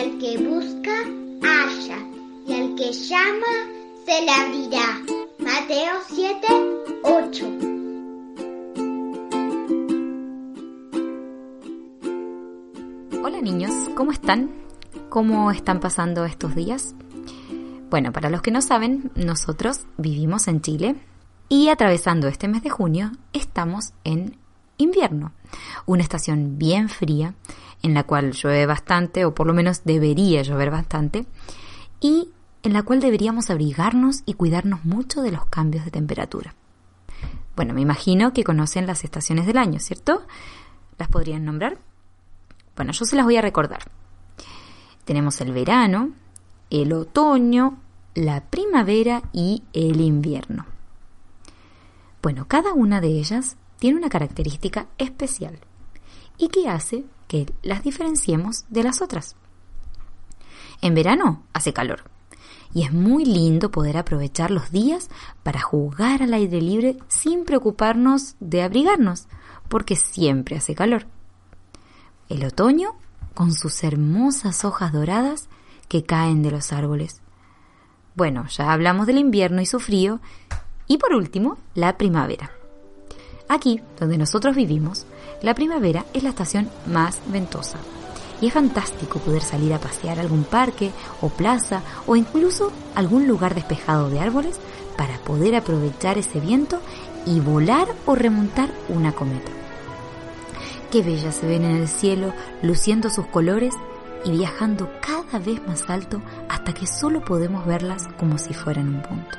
que busca, halla, y al que llama, se le abrirá. Mateo 7, 8. Hola niños, ¿cómo están? ¿Cómo están pasando estos días? Bueno, para los que no saben, nosotros vivimos en Chile y atravesando este mes de junio estamos en invierno, una estación bien fría en la cual llueve bastante o por lo menos debería llover bastante y en la cual deberíamos abrigarnos y cuidarnos mucho de los cambios de temperatura. Bueno, me imagino que conocen las estaciones del año, ¿cierto? ¿Las podrían nombrar? Bueno, yo se las voy a recordar. Tenemos el verano, el otoño, la primavera y el invierno. Bueno, cada una de ellas tiene una característica especial y que hace que las diferenciemos de las otras. En verano hace calor y es muy lindo poder aprovechar los días para jugar al aire libre sin preocuparnos de abrigarnos, porque siempre hace calor. El otoño con sus hermosas hojas doradas que caen de los árboles. Bueno, ya hablamos del invierno y su frío. Y por último, la primavera. Aquí, donde nosotros vivimos, la primavera es la estación más ventosa. Y es fantástico poder salir a pasear a algún parque o plaza o incluso algún lugar despejado de árboles para poder aprovechar ese viento y volar o remontar una cometa. Qué bellas se ven en el cielo, luciendo sus colores y viajando cada vez más alto hasta que solo podemos verlas como si fueran un punto.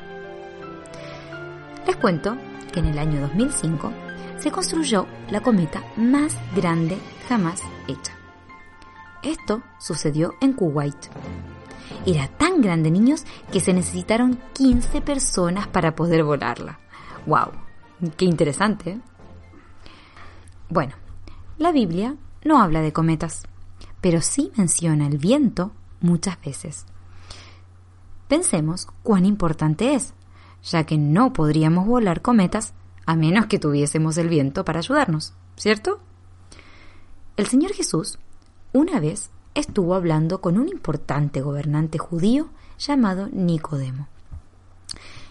Les cuento que en el año 2005 se construyó la cometa más grande jamás hecha. Esto sucedió en Kuwait. Era tan grande, niños, que se necesitaron 15 personas para poder volarla. ¡Wow! ¡Qué interesante! ¿eh? Bueno, la Biblia no habla de cometas, pero sí menciona el viento muchas veces. Pensemos cuán importante es, ya que no podríamos volar cometas a menos que tuviésemos el viento para ayudarnos, ¿cierto? El Señor Jesús una vez estuvo hablando con un importante gobernante judío llamado Nicodemo.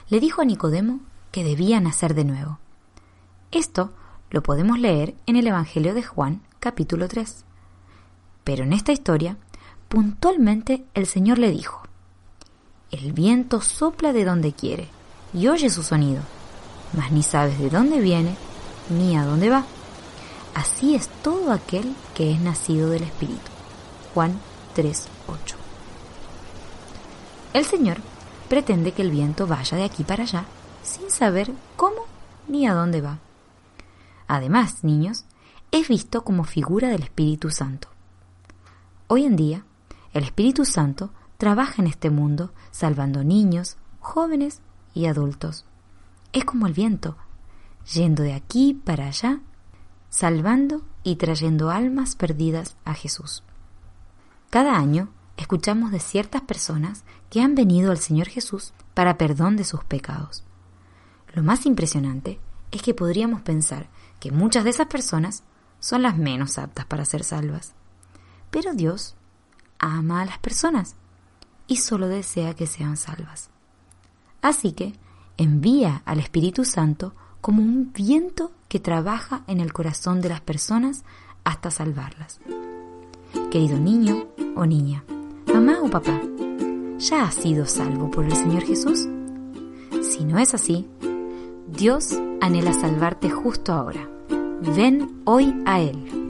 Le dijo a Nicodemo que debía nacer de nuevo. Esto lo podemos leer en el Evangelio de Juan, capítulo 3. Pero en esta historia, puntualmente el Señor le dijo, El viento sopla de donde quiere y oye su sonido, mas ni sabes de dónde viene ni a dónde va. Así es todo aquel que es nacido del Espíritu. Juan 3:8. El Señor pretende que el viento vaya de aquí para allá sin saber cómo ni a dónde va. Además, niños, es visto como figura del Espíritu Santo. Hoy en día, el Espíritu Santo trabaja en este mundo salvando niños, jóvenes y adultos. Es como el viento, yendo de aquí para allá, salvando y trayendo almas perdidas a Jesús. Cada año escuchamos de ciertas personas que han venido al Señor Jesús para perdón de sus pecados. Lo más impresionante es que podríamos pensar que muchas de esas personas son las menos aptas para ser salvas. Pero Dios ama a las personas y solo desea que sean salvas. Así que envía al Espíritu Santo como un viento que trabaja en el corazón de las personas hasta salvarlas. Querido niño o niña, mamá o papá, ¿ya has sido salvo por el Señor Jesús? Si no es así, Dios anhela salvarte justo ahora. Ven hoy a Él.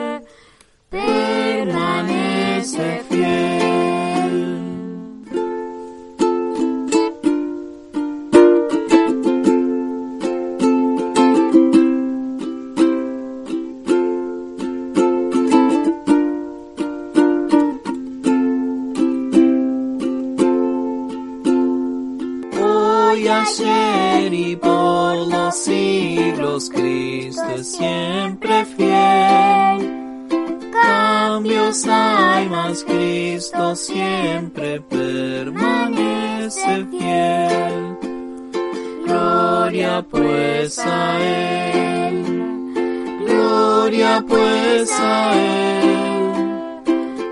ayer y por los siglos, Cristo siempre fiel. Cambios hay, mas Cristo siempre permanece fiel. Gloria pues a Él, gloria pues a Él.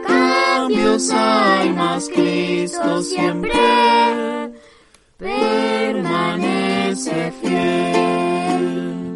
Cambios hay, mas Cristo siempre permanece fiel.